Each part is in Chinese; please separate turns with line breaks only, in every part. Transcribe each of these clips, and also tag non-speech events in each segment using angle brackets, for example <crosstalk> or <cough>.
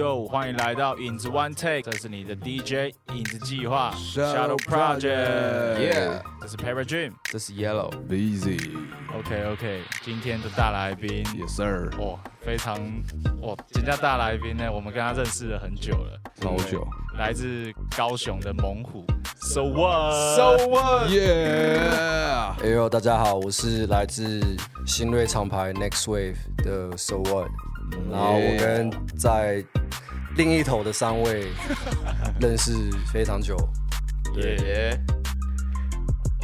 哟，欢迎来到影子 One Take，这是你的 DJ 影子计划
Shadow Project，Yeah
这是 Para Dream。
这是
Yellow，Easy，Yes
OK OK，今天的大来宾，，Yes
sir，
哇，非常哇，人家大来宾呢，我们跟他认识了很久了，
超久
来自高雄的猛虎，So
what？So
what？，Yeah，
哎呦，大家好，我是来自新锐厂牌 Next Wave 的 So What，然后我跟在另一头的三位 <laughs> 认识非常久，
耶。
耶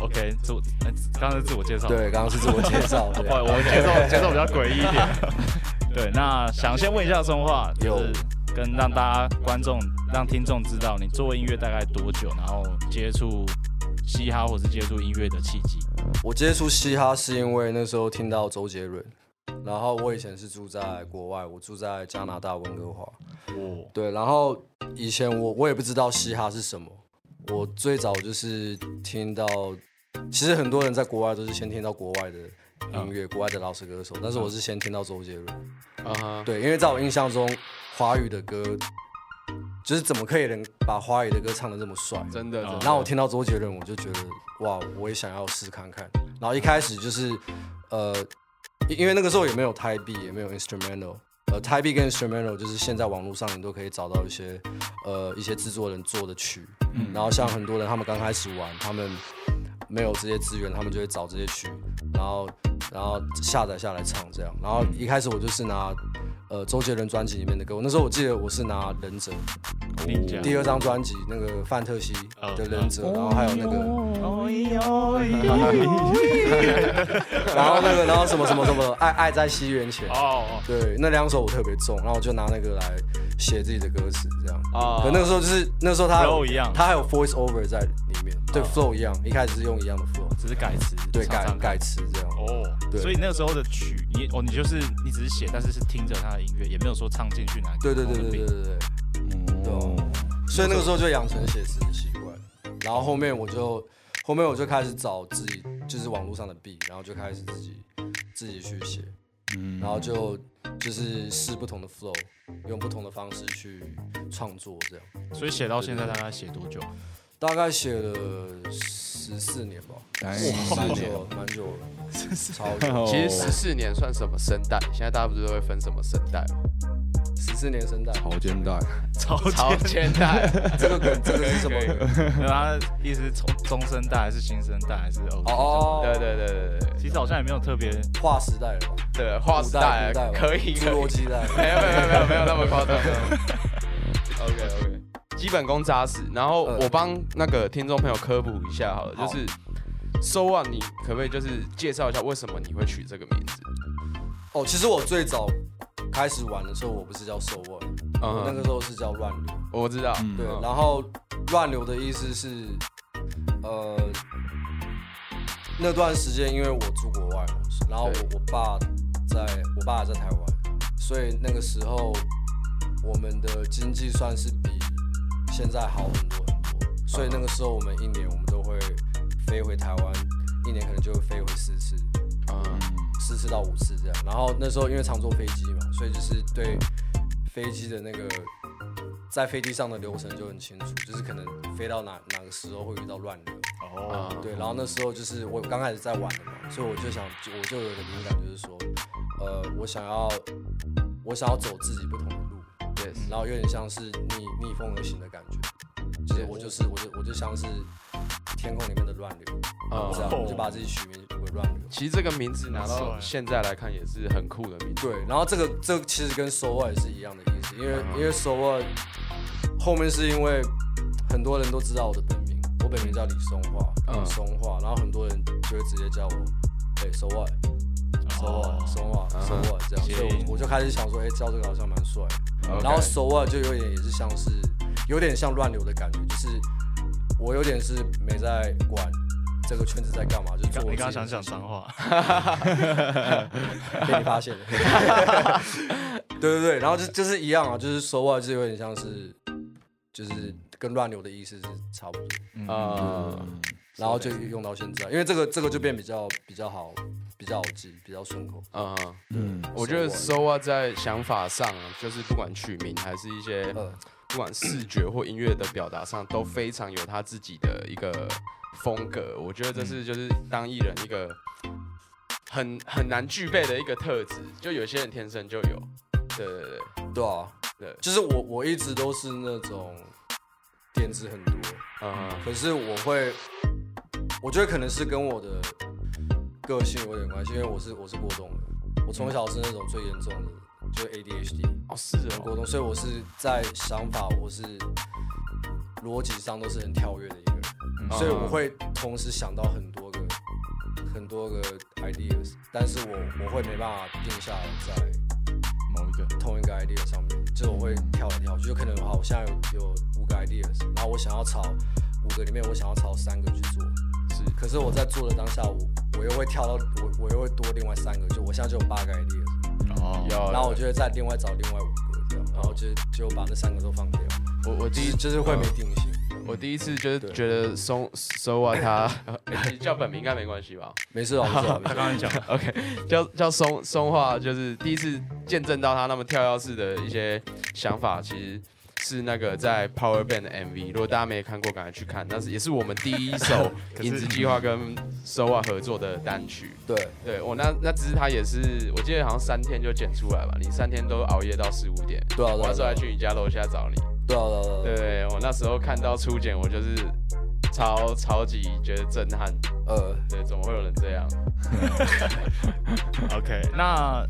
，OK，自我，呃刚刚是自我介绍，
对，刚刚是自我介绍，对 <laughs>
不我节奏节奏比较诡异一点。<laughs> 对，那想先问一下松话，就是跟让大家观众、让听众知道，你做音乐大概多久，然后接触嘻哈或是接触音乐的契机。
我接触嘻哈是因为那时候听到周杰伦，然后我以前是住在国外，我住在加拿大温哥华，
哦，
对，然后以前我我也不知道嘻哈是什么，我最早就是听到，其实很多人在国外都是先听到国外的音乐，国外的老式歌手，但是我是先听到周杰伦，
啊哈，
对，因为在我印象中，华语的歌就是怎么可以能把华语的歌唱得这么帅，
真的，真的。
然后我听到周杰伦，我就觉得哇，我也想要试看看。然后一开始就是呃，因因为那个时候也没有 Type B，也没有 Instrumental。呃，Type B 跟 Instrumental 就是现在网络上你都可以找到一些呃一些制作人做的曲，
嗯
然后像很多人他们刚开始玩，他们没有这些资源，他们就会找这些曲，然后然后下载下来唱这样。然后一开始我就是拿呃周杰伦专辑里面的歌，那时候我记得我是拿《忍者》。第二张专辑那个范特西的《忍者》，然后还有那个。<laughs> 然后那个，然后什么什么什么，爱爱在西元前，
哦，
对，那两首我特别重，然后我就拿那个来写自己的歌词，这样。
哦。
可那个时候就是那时候他
flow 一样。
他还有 voice over 在里面，对，flow 一样，一开始是用一样的 flow，
只是改词，
对，改改词这样。
哦，
对。
所以那个时候的曲，你哦，你就是你只是写，但是是听着他的音乐，也没有说唱进去哪个
对对对对对对对，所以那个时候就养成写词的习惯，然后后面我就后面我就开始找自己就是网络上的 beat，然后就开始自己自己去写，
嗯。
然后就就是试不同的 flow，用不同的方式去创作，这样。
所以写到现在大概写多久？
大概写了十四年吧，
哎
蛮久了，蛮久了，超久，
哦
其实十四年算什么声带？现在大家不是都会分什么声带吗？
十四年生代，
草肩带，
超
超前代，<laughs>
这个梗，这个是什么？<laughs>
他意思是从中生代还是新生代还是哦？
哦，
对对对对对
其实好像也没有特别
划时代。了吧？
对，划时
代
可以，
侏罗纪代，<laughs>
没有没有没有没有那么夸张。OK OK，基本功扎实。然后
嗯。
我帮那个听众朋友科普一下好了，就是 So What，你可不可以就是介绍一下为什么你会取这个名字？
哦，其实我最早开始玩的时候，我不是叫 So What，我那
嗯
个时候是叫乱流。
我知道，
嗯
对，
嗯
然后乱流的意思是，呃，那段时间因为我住国外嘛，然后我我爸在我爸在台湾，所以那个时候我们的经济算是比现在好很多很多，所以那个时候我们一年我们都会飞回台湾，一年可能就会飞回四次，
嗯
四次到五次这样。然后那时候因为常坐飞机嘛，所以就是对飞机的那个在飞机上的流程就很清楚，就是可能飞到哪哪个时候会遇到乱流。
哦，
对，然后那时候就是我刚开始在玩的嘛，所以我就想，我就有个灵感，就是说，呃，我想要我想要走自己不同的路
，，Yes，
然后有点像是逆逆风而行的感觉，就是我就是我就我就像是天空里面的乱流，
嗯
这样我就把自己取名为乱流。
其实这个名字拿到现在来看也是很酷的名字。
对，然后这个这个其实跟 So What 也是一样的意思，因为、
嗯。
因为 So What 后面是因为很多人都知道我的本名，我本名叫李松化，
嗯。
李松化，然后很多人就会直接叫我，哎、So What，So
哦。
What，So What，So
嗯
What 这样，
谐
所以我我就开始想说，哎、叫这个好像蛮帅。然后 So What 就有点也是像是有点像乱流的感觉，就是我有点是没在管这个圈子在干嘛，就做我
你刚你刚刚想讲脏话，<laughs>
被你发现了。<laughs> 对对对，然后就就是一样啊，就是说话就有点像是，就是跟乱流的意思是差不多，
嗯。
啊，
然后就用到现在，因为这个这个就变比较比较好比较好记，比较顺口。
嗯，
嗯，
我觉得
So
SOA 在想法上，就是不管取名还是一些
呃，
不管视觉或音乐的表达上，都非常有他自己的一个风格。我觉得这是就是当艺人一个很很难具备的一个特质，就有些人天生就有。对对对
对啊，
对，
就是我我一直都是那种点子很多，
嗯
可是我会，我觉得可能是跟我的个性有点关系，因为我是我是过动的，我从小是那种最严重的，就是 ADHD
哦是哦，
很过动，所以我是在想法我是逻辑上都是很跳跃的一个人，
嗯
所以我会同时想到很多个很多个 ideas，但是我我会没办法定下来在
某一个，
同一个 idea 上面，就我会跳来跳去，就可能好，我现在有有五个 ideas，然后我想要朝五个里面，我想要朝三个去做，
是。
可是我在做的当下，我我又会跳到我我又会多另外三个，就我现在就有八个 ideas，
哦，
有，
然后我就会再另外找另外五个这样，然后就就把那三个都放掉，
我我第一
就是会没定性。
我第一次就是觉得松 SOA 他你 <laughs> 叫本名应该没关系吧？
没事啊，没事啊，没
他。刚才讲
，OK，叫叫松松化，就是第一次见证到他那么跳跃式的一些想法，其实是那个在 Power Band 的 MV。如果大家没看过，赶快去看，那是也是我们第一首 <laughs> 影子计划跟 SOA 合作的单曲。
对，
对我那那支他也是，我记得好像三天就剪出来吧，你三天都熬夜到四五点。
对啊，
我那时候还去你家楼下找你。
对啊，对啊，对啊，对啊，
对我那时候看到初剪，我就是超超级觉得震撼。
呃，
对，怎么会有人这样？<laughs> <laughs>
OK，那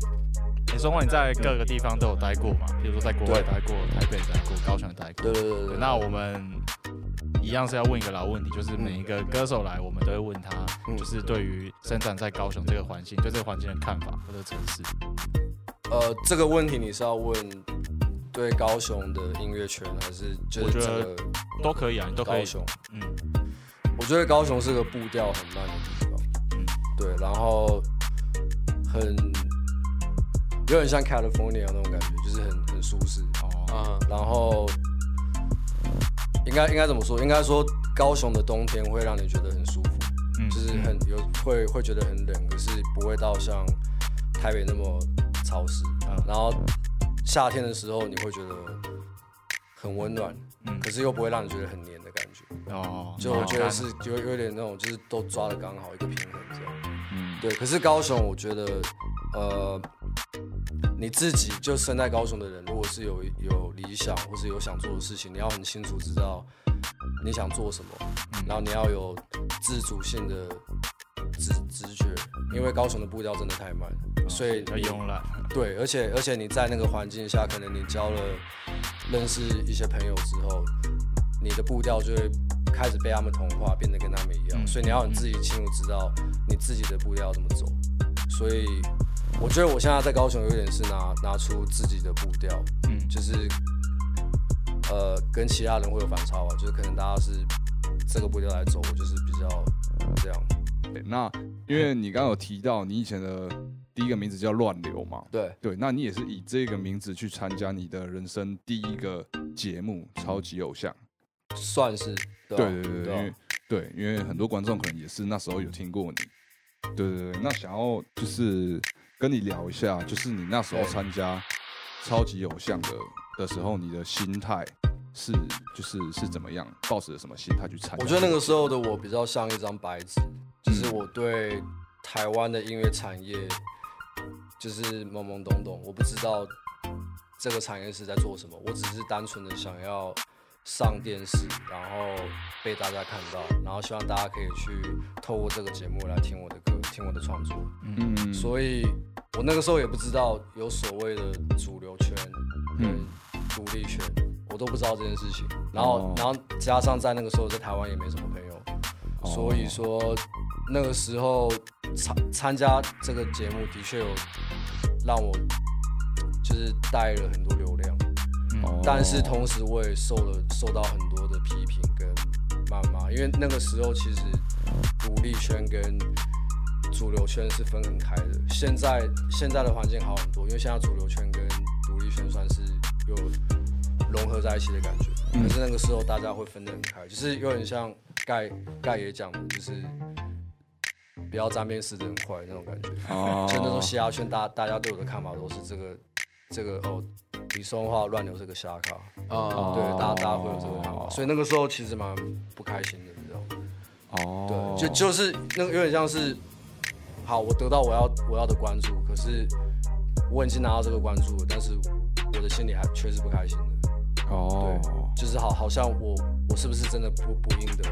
你说过你在各个地方都有待过嘛？比如说在国外待过，台北待过，高雄待过。
对对对。
那我们一样是要问一个老问题，就是每一个歌手来，我们都会问他，
嗯
就是对于生长在高雄这个环境，对这个环境的看法或者城市。
呃，这个问题你是要问对高雄的音乐圈，还是就是整个
都可以啊，你都可以。
高雄？
嗯，
我觉得高雄是个步调很慢的地方，
嗯
对，然后很有点像 California 那种感觉，就是很很舒适，
哦，
嗯，
然后应该应该怎么说？应该说高雄的冬天会让你觉得很舒服，
嗯
就是很有会会觉得很冷，可是不会到像台北那么潮湿。
嗯
然后夏天的时候你会觉得很温暖，
嗯
可是又不会让你觉得很黏的感觉。
哦，
就我觉得是
好
有有点那种，就是都抓的刚好一个平衡这样。
嗯，
对，可是高雄，我觉得，呃，你自己就生在高雄的人，如果是有有理想或是有想做的事情，你要很清楚知道你想做什么，
嗯
然后你要有自主性的直直觉，因为高雄的步调真的太慢，所以
要慵懒。
对，而且而且你在那个环境下，可能你交了认识一些朋友之后，你的步调就会开始被他们同化，变得跟他们一样。
嗯
所以你要你自己清楚知道你自己的步调要怎么走。所以我觉得我现在在高雄有点是拿拿出自己的步调，
嗯，
就是呃跟其他人会有反差吧，就是可能大家是这个步调来走，我就是比较这样。
对那因为你刚刚有提到你以前的第一个名字叫乱流嘛，
对，
对，那你也是以这个名字去参加你的人生第一个节目《超级偶像》。
算是对
对对对对，
啊
因为对，因为很多观众可能也是那时候有听过你。对对对，那想要就是跟你聊一下，就是你那时候参加超级偶像的的时候，你的心态是就是是怎么样，抱着什么心态去参加？
我觉得那个时候的我比较像一张白纸，就是我对台湾的音乐产业就是懵懵懂懂，我不知道这个产业是在做什么，我只是单纯的想要上电视，然后被大家看到，然后希望大家可以去透过这个节目来听我的歌，听我的创作。
嗯，
所以我那个时候也不知道有所谓的主流圈跟
嗯
独立圈，我都不知道这件事情。然后，
哦
然后加上在那个时候在台湾也没什么朋友，
哦
所以说那个时候参参加这个节目的确有让我就是带了很多流量，
哦
但是同时我也受了受到很多的批评跟谩骂，因为那个时候其实独立圈跟主流圈是分很开的。现在现在的环境好很多，因为现在主流圈跟独立圈算是有融合在一起的感觉。
嗯
可是那个时候大家会分得很开，就是有点像盖盖也讲的，就是不要沾边死的很快那种感觉。
哦
就那时候嘻哈圈大大家对我的看法都是这个这个哦，李松话乱流是个瞎卡，
哦。
对，大家大家会有这个看法，所以那个时候其实蛮不开心的，你知道吗？
哦，
对，就就是那个有点像是，好，我得到我要我要的关注，可是我已经拿到这个关注了，但是我的心里还确实不开心的，
哦，
就是好好像我我是不是真的不不应得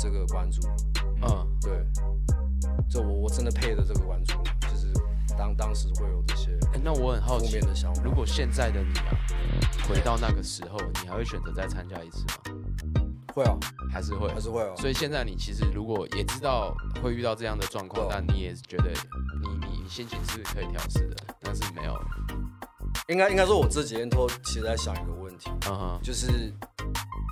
这个关注？
嗯，
对，就我我真的配的这个关注当当时会有这些
哎，那我很好奇，
的想法。
如果现在的你啊，回到那个时候，你还会选择再参加一次吗？
会啊，
还是会？
还是会啊，
所以现在你其实如果也知道会遇到这样的状况，但你也是觉得你你你心情是可以调试的，但是没有，
应该应该说，我这几天都其实在想一个问题，
嗯哼，
就是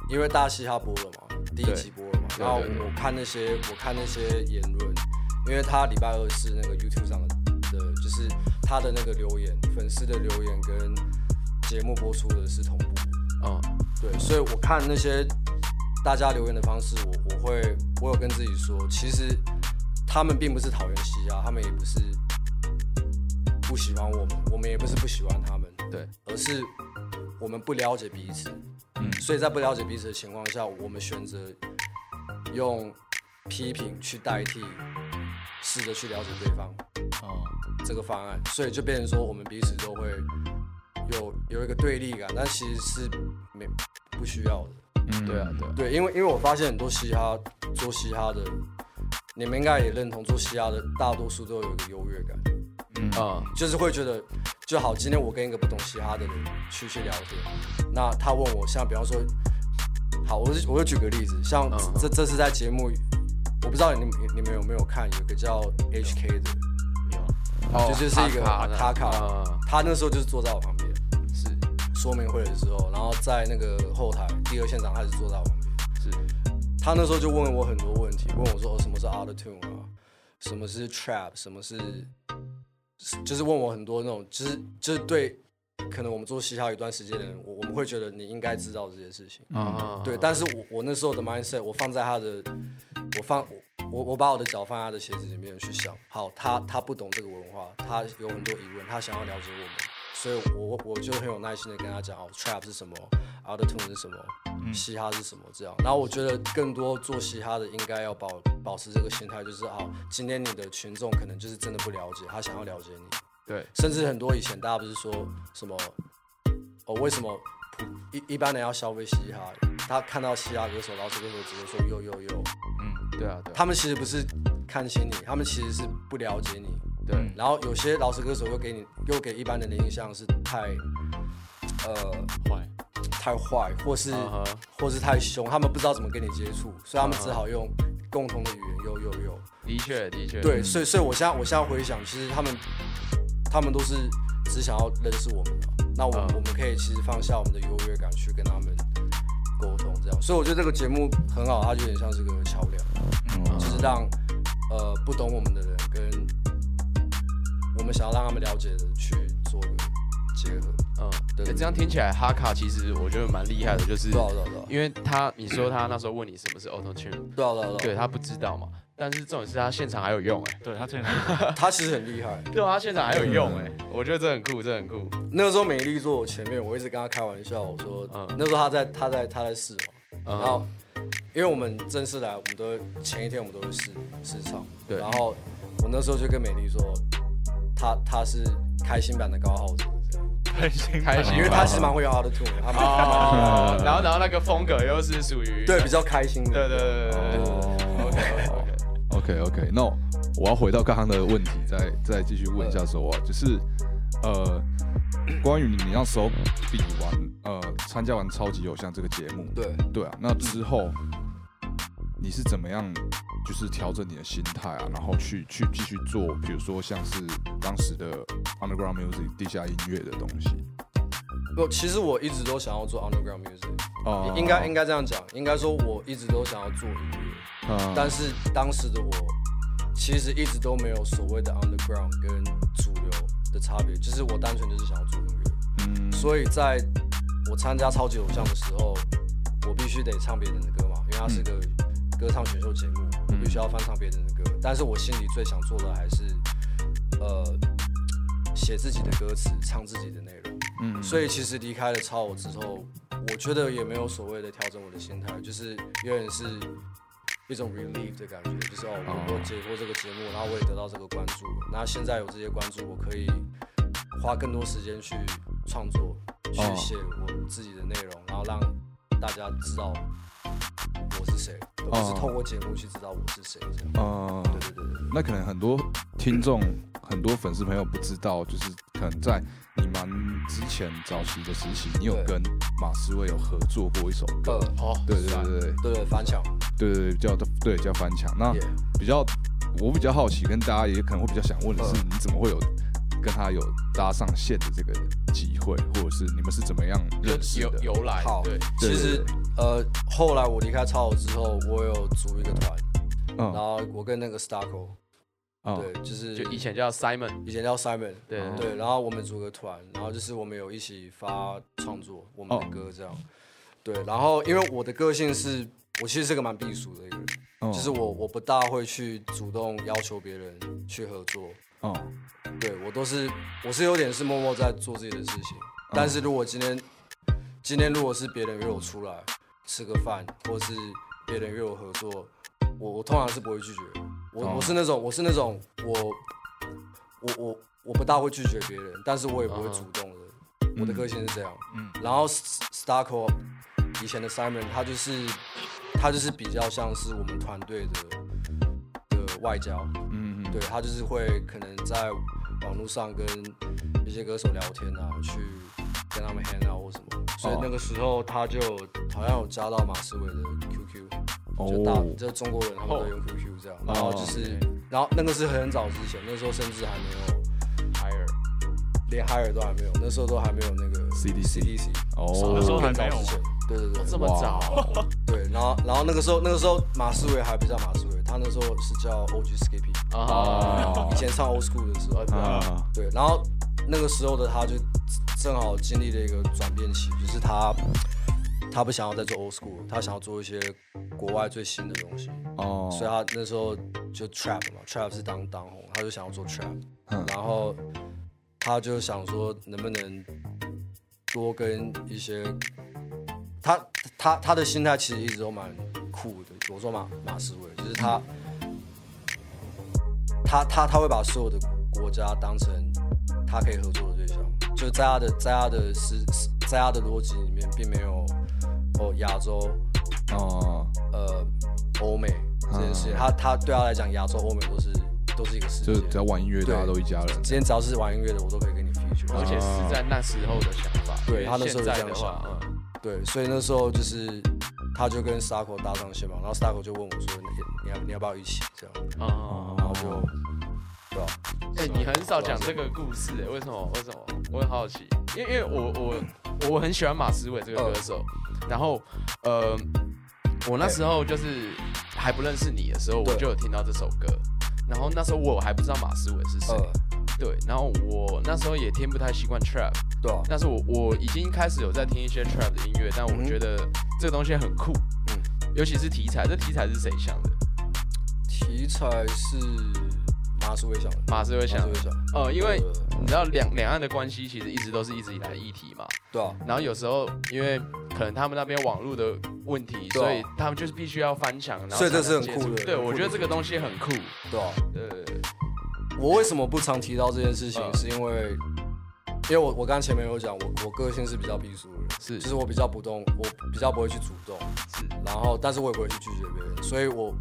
因为大嘻哈播了嘛，第一
对
集播了嘛，然后我看那些我看那些言论，因为他礼拜二是那个 YouTube 上的他的那个留言，粉丝的留言跟节目播出的是同步。的，
嗯。
对，所以我看那些大家留言的方式，我我会我有跟自己说，其实他们并不是讨厌西亚，他们也不是不喜欢我们，我们也不是不喜欢他们，
对，
而是我们不了解彼此，
嗯。
所以在不了解彼此的情况下，我们选择用批评去代替，试着去了解对方
嗯，
这个方案，所以就变成说我们彼此都会有有一个对立感，但其实是没不需要的。
嗯。
对啊对啊，
对，因为因为我发现很多嘻哈做嘻哈的，你们应该也认同，做嘻哈的大多数都有一个优越感，
嗯。
嗯。
就是会觉得就好。今天我跟一个不懂嘻哈的人去去聊天，那他问我，像比方说，好，我就我就举个例子，像
嗯。
这这次在节目，我不知道你们你们有没有看，有个叫 HK 的，
有，
哦
就就是一个
哈
哈卡
嗯。
他那时候就是坐在我旁边。
是。
说明会的时候，然后在那个后台第二现场，他是坐在我旁边。
是，
他那时候就问我很多问题，问我说、哦、什么是 Auto Tune 啊，什么是 Trap，什么，是就是问我很多那种，就是就是对，可能我们做嘻哈一段时间的人，我我们会觉得你应该知道这些事情。
嗯。
对，但是我我那时候的 mindset，我放在他的，我放我我把我的脚放在他的鞋子里面去想，好，他他不懂这个文化，他有很多疑问，他想要了解我们，所以我我就很有耐心的跟他讲，哦，trap 是什么，auto tune 是什么，嘻哈是什么这样。然后我觉得更多做嘻哈的应该要保保持这个心态，就是好，今天你的群众可能就是真的不了解，他想要了解你，
对，
甚至很多以前大家不是说什么，哦，为什么普一一般人要消费嘻哈，他看到嘻哈歌手、饶舌歌手直接说 yo yo yo，
嗯，
对啊对啊。
他们其实不是看清你，他们其实是不了解你。
对，
然后有些饶舌歌手又给你又给一般人的印象是太呃
坏，
太坏，或是、或是太凶，他们不知道怎么跟你接触，所以他们只好用共同的语言 yo yo yo。
的确的确，
对，所以所以我现在我现在回想，其实他们他们都是只想要认识我们的，那我我们可以其实放下我们的优越感去跟他们沟通，这样。所以我觉得这个节目很好，它就有点像是个桥梁，
嗯。
就是让呃不懂我们的人跟我们想要让他们了解的去做个结合。
嗯，
对
欸这样听起来哈卡其实我觉得蛮厉害的，就是
对啊对啊对啊。
因为他你说他那时候问你什么是 Auto Tune，
对啊对啊对啊，
对他不知道嘛，但是重点是他现场还有用哎，
对他现场 <laughs>
他其实很厉害。<laughs>
对啊，他现场还有用哎，我觉得这很酷，这很酷，
那个时候美丽坐我前面，我一直跟他开玩笑，我说、
嗯。
那时候他在他在他在试嘛，
嗯。
然后因为我们正式来，我们都会前一天我们都会试试唱，
对。
然后我那时候就跟美丽说，他他是开心版的高浩哲这样，
开心
开心
因为他其实蛮会用 Auto Tune，的他蛮
然后然后那个风格又是属于
对比较开心的，
对对对对对对
哦
，OK OK，OK。
OK，那我要回到刚刚的问题，再再继续问一下说啊，就是呃，关于你那时候比完呃参加完超级偶像这个节目，
对。
对啊，那之后你是怎么样，就是调整你的心态啊，然后去去继续做，比如说像是当时的 underground music 地下音乐的东西
不，其实我一直都想要做 underground music，、
哦。
应该应该这样讲，应该说我一直都想要做音乐，
嗯。
但是当时的我其实一直都没有所谓的 underground 跟主流的差别，就是我单纯就是想要做音乐。
嗯。
所以在我参加超级偶像的时候，我必须得唱别人的歌嘛，因为它是个歌唱选秀节目，我必须要翻唱别人的歌，但是我心里最想做的还是呃写自己的歌词，唱自己的内容。
嗯，
所以其实离开了超我之后，我觉得也没有所谓的调整我的心态，就是有点是一种 relief 的感觉，就是哦，我我解过这个节目，然后我也得到这个关注，那现在有这些关注，我可以花更多时间去创作，去
哦。
写我自己的内容，然后让大家知道我是谁，而不是
哦
透过节目去知道我是谁这样。
呃，
对对对对对。
那可能很多听众、很多粉丝朋友不知道，就是可能在你蛮之前早期的时期，你有跟马思威有合作过一首歌，
呃，
哦，
对对对对
对。对，翻墙，
对对对，叫对叫翻墙。那比较我比较好奇，跟大家也可能会比较想问的是，
嗯
你怎么会有跟他有搭上线的这个机会，或者是你们是怎么样认识
由
的？
由来
好。
对，
对。
其实呃，后来我离开超偶之后，我有组一个团，嗯然
嗯
后我跟那个 Starco，
嗯
对，就是
就以前叫 Simon，
以前叫 Simon，
对
哦
对，然后我们组个团，然后就是我们有一起发创作我们的
哦
歌这样，对，然后因为我的个性是，我其实是个蛮避俗的一个人，
嗯
就是我我不大会去主动要求别人去合作，
嗯
对我都是我是有点是默默在做自己的事情，但是如果今天今天如果是别人约我出来吃个饭，或是别人约我合作，我我通常是不会拒绝。我、
哦
我是那种我是那种我我我我不大会拒绝别人，但是我也不会
嗯
主动的。我的个性是这样。
嗯
然后 Starco 以前的 Simon 他就是他就是比较像是我们团队的的外交。
嗯嗯
对他就是会可能在网络上跟一些歌手聊天啊，去跟他们 hang out 或什么，所以那个时候他就好像有加到马思唯的 QQ，就大
哦
就中国人他们都用 QQ 这样，然后就是
哦，
然后那个是很早之前，那时候甚至还没有
Higher，
连 Hire 都还没有，那时候都还没有那个
CDC
CDC，
哦。
那时候还没有
更早之前对对。对，
这么早，
对，然后然后那个时候那个时候马思唯还不叫马思唯，他那时候是叫 OG Skippy，
啊，
以前唱 Old School 的时候，
啊。
对，然后那个时候的他就正好经历了一个转变期，就是他他不想要再做 old school，他想要做一些国外最新的东西，
哦，
所以他那时候就 trap 嘛，trap 是当当红，他就想要做 trap，
嗯。
然后他就想说能不能多跟一些他他他的心态其实一直都蛮酷的，我说马马思唯，就是他他他他会把所有的国家当成他可以合作的就在他的在他的是在他的逻辑里面，并没有哦亚洲
哦
呃欧美这件事情，他他对他来讲，亚洲欧美都是都是一个世界
就是。只要玩音乐，
对
大家都一家人。
今天只要是玩音乐的，我都可以跟你 feature。
而且是在那时候的想法，
对他那时候
的话，
想
嗯
对，所以那时候就是他就跟 Starco 搭上线嘛，然后 Starco 就问我说：“你你要你要不要一起这样？”
哦
然后就对吧？
哎、你很少讲这个故事、哎，为什么？为什么？我很好奇，因为因为我我我很喜欢马思唯这个歌手，然后呃，我那时候就是还不认识你的时候，我就有听到这首歌，然后那时候我还不知道马思唯是谁，
呃，
对，然后我那时候也听不太习惯 trap，
对啊，
但是我我已经开始有在听一些 trap 的音乐，但我
嗯
觉得这个东西很酷，
嗯。
尤其是题材，这题材是谁想的？
题材是马思唯想，
马思唯想呃，因为你知道两两岸的关系其实一直都是一直以来的议题嘛，
对啊，
然后有时候因为可能他们那边网络的问题，
啊。
所以他们就是必须要翻墙，然后
所以这是很酷的对
我觉得这个东西很酷。
对啊。
对对对，
我为什么不常提到这件事情？
嗯。
是因为，因为我我刚刚前面有讲，我我个性是比较避俗的人，
是。
就是我比较不动，我比较不会去主动，
是。
然后但是我也不会去拒绝别人，所以我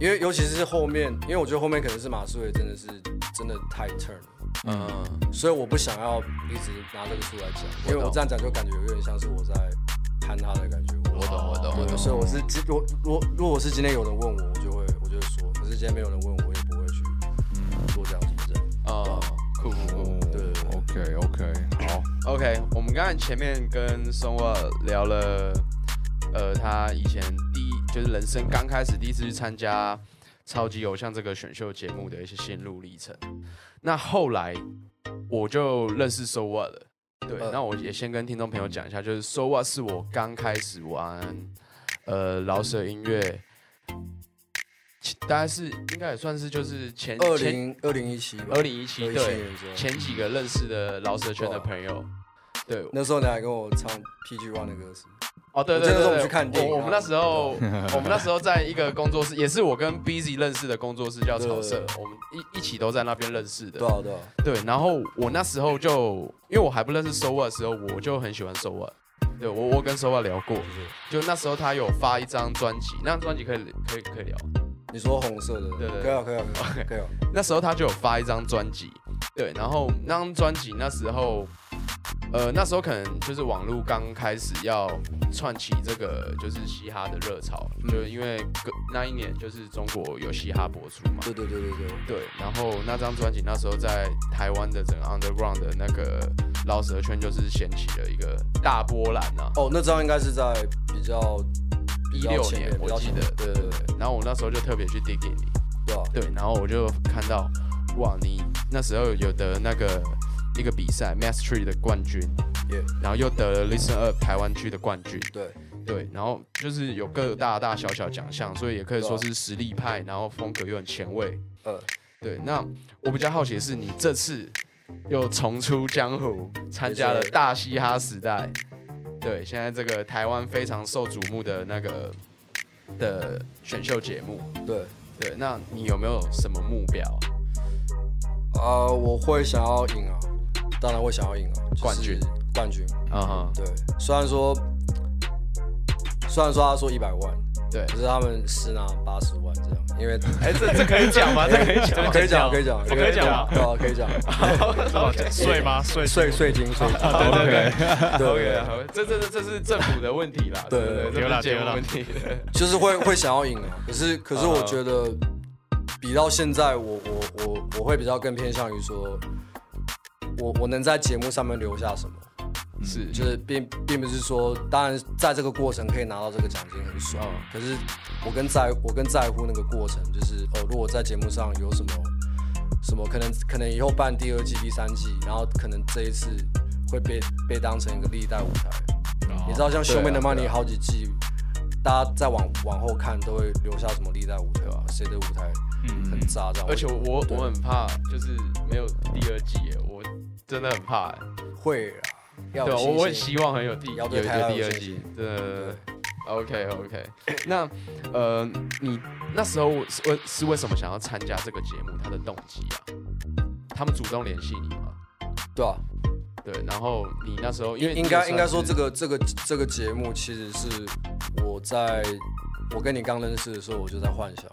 因为尤其是后面，因为我觉得后面可能是马思唯真的是真的太 turn 了，
嗯，
所以我不想要一直拿这个出来讲，因为
我
这样讲就感觉有点像是我在攀他的感觉。
我懂我懂我懂。
所以我是今如如果如果是今天有人问我，我就会我就会说，可是今天没有人问我，我也不会去做这样子的人。
哦，酷酷酷。
哦
对对
，OK OK，好
，OK，我们刚才前面跟松沃聊了，呃，他以前就是人生刚开始第一次去参加超级偶像这个选秀节目的一些心路历程。那后来我就认识 So What 了，对，
嗯。
那我也先跟听众朋友讲一下，就是 So What 是我刚开始玩呃饶舌音乐。大概是应该也算是就是前
二
前
零二零一七，
二零一七
2017
对前几个认识的饶舌圈的朋友，对。
那时候你还跟我唱 PG One 的歌词，
哦对对对对，
们去看电影啊
我我们那时候我们那时候在一个工作室，也是我跟 Busy 认识的工作室叫草社
对，
我们一一起都在那边认识的
对。啊对啊，
对，然后我那时候就因为我还不认识 So What 的时候，我就很喜欢 So What。对我我跟 So What 聊过，就那时候他有发一张专辑，那张专辑可以可以可以聊。
你说红色的，
对对
可以啊可以啊可以啊
OK
可以啊，
那时候他就有发一张专辑，对，然后那张专辑那时候，呃，那时候可能就是网络刚开始要串起这个就是嘻哈的热潮，
嗯
就因为那一年就是中国有嘻哈播出嘛，
对对对对对，
对，然后那张专辑那时候在台湾的整个 underground 的那个老舌圈就是掀起了一个大波澜啊。
哦，那张应该是在比较
一六年我记得，对对对。然后我那时候就特别去 dig in 你，
对啊，
对，然后我就看到，哇，你那时候有的那个一个比赛 Mastery 的冠军。然后又得了 Listen Up 台湾区的冠军，
对，
对，然后就是有各大大小小奖项，所以也可以说是实力派，然后风格又很前卫。
呃，
对，那我比较好奇的是，你这次又重出江湖，参加了大嘻哈时代，对，现在这个台湾非常受瞩目的那个的选秀节目，
对，
对，那你有没有什么目标？
啊，我会想要赢啊，当然会想要赢啊，就是
冠军，
冠军，
嗯哼，
对，虽然说，虽然说他说一百万，
对，
可是他们实拿八十万这样，因为 <laughs>
哎，这 <laughs> 这可以讲吗？这可以讲吗？
可以讲可以讲，
可以讲吗
对啊，可以讲，<laughs>
税吗？税
税税金税金，
对对对，
对。对
OK，
对，
好，这这这这是政府的问题啦，
对
对对，
丢啦
这不是节目
丢啦
问题。
就是会会想要赢啊，可是可是我觉得比到现在，我我我我会比较更偏向于说，我我能在节目上面留下什么。
是，
就是并并不是说，当然在这个过程可以拿到这个奖金很爽，
嗯
可是我更在我更在乎那个过程，就是哦，如果在节目上有什么什么可能可能以后办第二季、第三季，然后可能这一次会被被当成一个历代舞台。你知道像《兄妹的 Money》好几季，大家再往往后看都会留下什么历代舞台啊，谁的舞台
嗯
很炸这样，
而且我我很怕，就是没有第二季真的很怕耶。
会啊，要
对啊，我我很希望很有第有一
要对台湾
个第二季。对对对对，OK OK。那呃，你那时候是为是为什么想要参加这个节目？他的动机啊？他们主动联系你吗？
对啊，
对，然后你那时候因为
应该应该说这
个
个这个这个节目其实是我在我跟你刚认识的时候，我就在幻想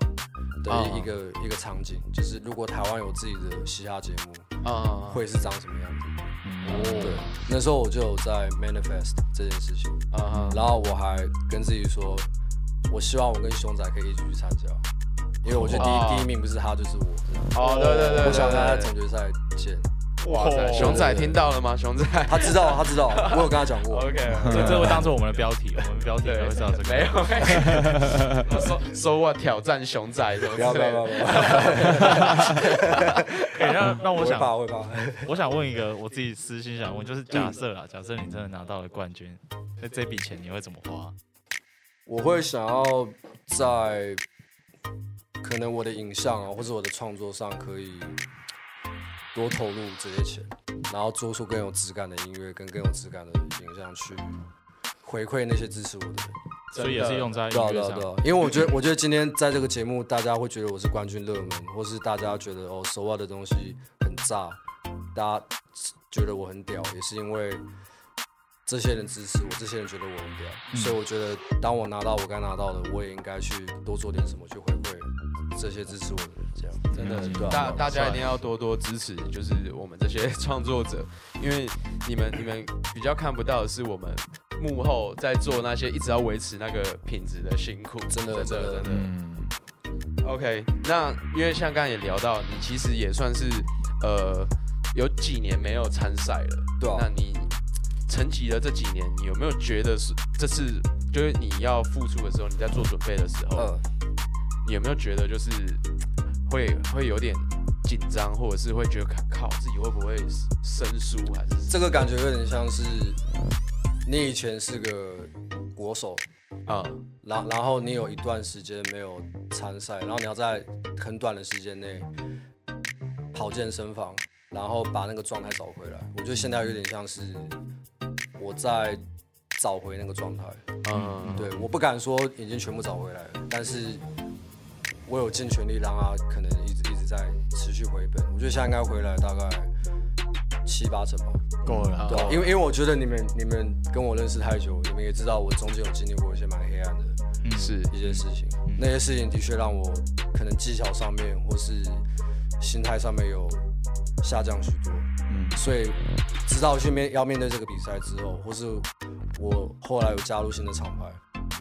的
啊
一一个、一个场景，就是如果台湾有自己的嘻哈节目，
啊
会是长什么样子？对
哦，
那时候我就有在 manifest 这件事情，
啊
然后我还跟自己说，我希望我跟熊仔可以一起去参加，因为我觉得第一、
哇
第一名不是他就是我。
哦，对对对，
我想跟他在总决赛见，
哇塞，熊仔听到了吗？熊仔
他知道，他知道，我有跟他讲过。<laughs>
OK，
这这会当做我们的标题，我们标题会知道这个。
没有，没 <laughs> 有说说我挑战熊仔什么
不要不要
之类的。
不要不要！
可以让让我想，
会怕会怕。<laughs>
我想问一个我自己私心想问，就是假设啊，假设你真的拿到了冠军，那这笔钱你会怎么花？
我会想要在可能我的影像啊，或者我的创作上，可以多投入这些钱，然后做出更有质感的音乐跟更有质感的影像去回馈那些支持我的人。
所以也是用在音
对啊对
乐上。
啊对啊，因为我觉得我觉得今天在这个节目，大家会觉得我是冠军热门，或是大家觉得哦手腕的东西很炸，大家觉得我很屌，也是因为这些人支持我，这些人觉得我很屌，
嗯
所以我觉得当我拿到我该拿到的，我也应该去多做点什么去回馈这些支持我的人，这样。
真的大大家一定要多多支持，就是我们这些创作者，因为你们你们比较看不到的是我们幕后在做那些一直要维持那个品质的辛苦，
真的
真
真的。
的真的。
嗯
，OK，那因为像刚才也聊到，你其实也算是呃有几年没有参赛了，
对啊。
那你沉寂了这几年，你有没有觉得是这次就是你要复出的时候，你在做准备的时候，有没有觉得就是会会有点紧张，或者是会觉得靠自己会不会生疏，还是
这个感觉有点像是你以前是个国手，
啊，
然然后你有一段时间没有参赛，然后你要在很短的时间内跑健身房，然后把那个状态找回来。我觉得现在有点像是我在找回那个状态。
嗯，
对，我不敢说已经全部找回来了，但是我有尽全力让他可能一直一直在持续回本。我觉得现在应该回来大概七八成吧。
够了，
对啊、因为因为我觉得你们你们跟我认识太久，你们也知道我中间有经历过一些蛮黑暗的
嗯
是
一些事情，那些事情的确让我可能技巧上面或是心态上面有下降许多。
嗯
所以知道去面要面对这个比赛之后，或是我后来有加入新的厂牌，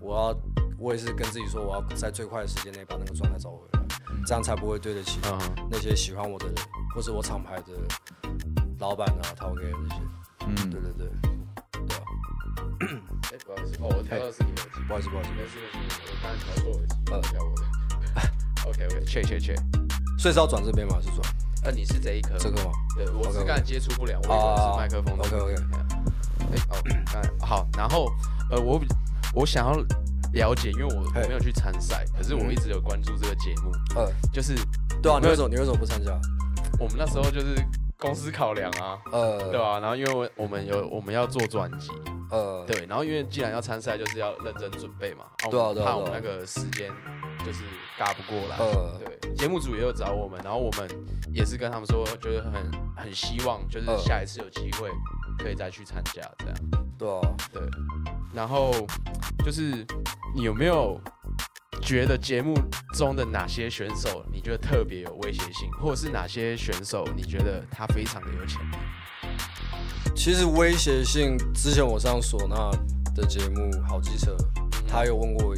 我要我也是跟自己说，我要在最快的时间内把那个状态找回来，这样才不会对得起
嗯
那些喜欢我的人，或是我厂牌的老板啊、陶哥那些。
嗯。
对对对，对啊，
哎，不好意思，哦，我调到是你的耳机，
不好意思不好意思，
没事没事，我刚才调错耳机，
呃
调我的。<laughs> OK OK，<laughs> 切切切，
所以是要转这边吗？还是转？
呃，你是这一颗，
这个吗？
对，我是刚才接触不了，我以为是麦克风的。
OK，OK。
哎，哦，刚才好，然后呃，我比我想要了解，因为我我没有去参赛，可是我一直有关注这个节目，
呃，
就是
对啊，你为什么你为什么不参加？
我们那时候就是公司考量啊，
呃，
对吧？然后因为我我们有我们要做专辑，
呃，
对，然后因为既然要参赛，就是要认真准备嘛，
对啊
怕我们那个时间就是嘎不过来，
呃，
对，节目组也有找我们，然后我们也是跟他们说，就是很很希望，就是
呃
下一次有机会可以再去参加这样。
对啊，
对，然后就是你有没有觉得节目中的哪些选手你觉得特别有威胁性，或者是哪些选手你觉得他非常的有潜力？
其实威胁性，之前我上唢呐的节目《好机车》，他有问过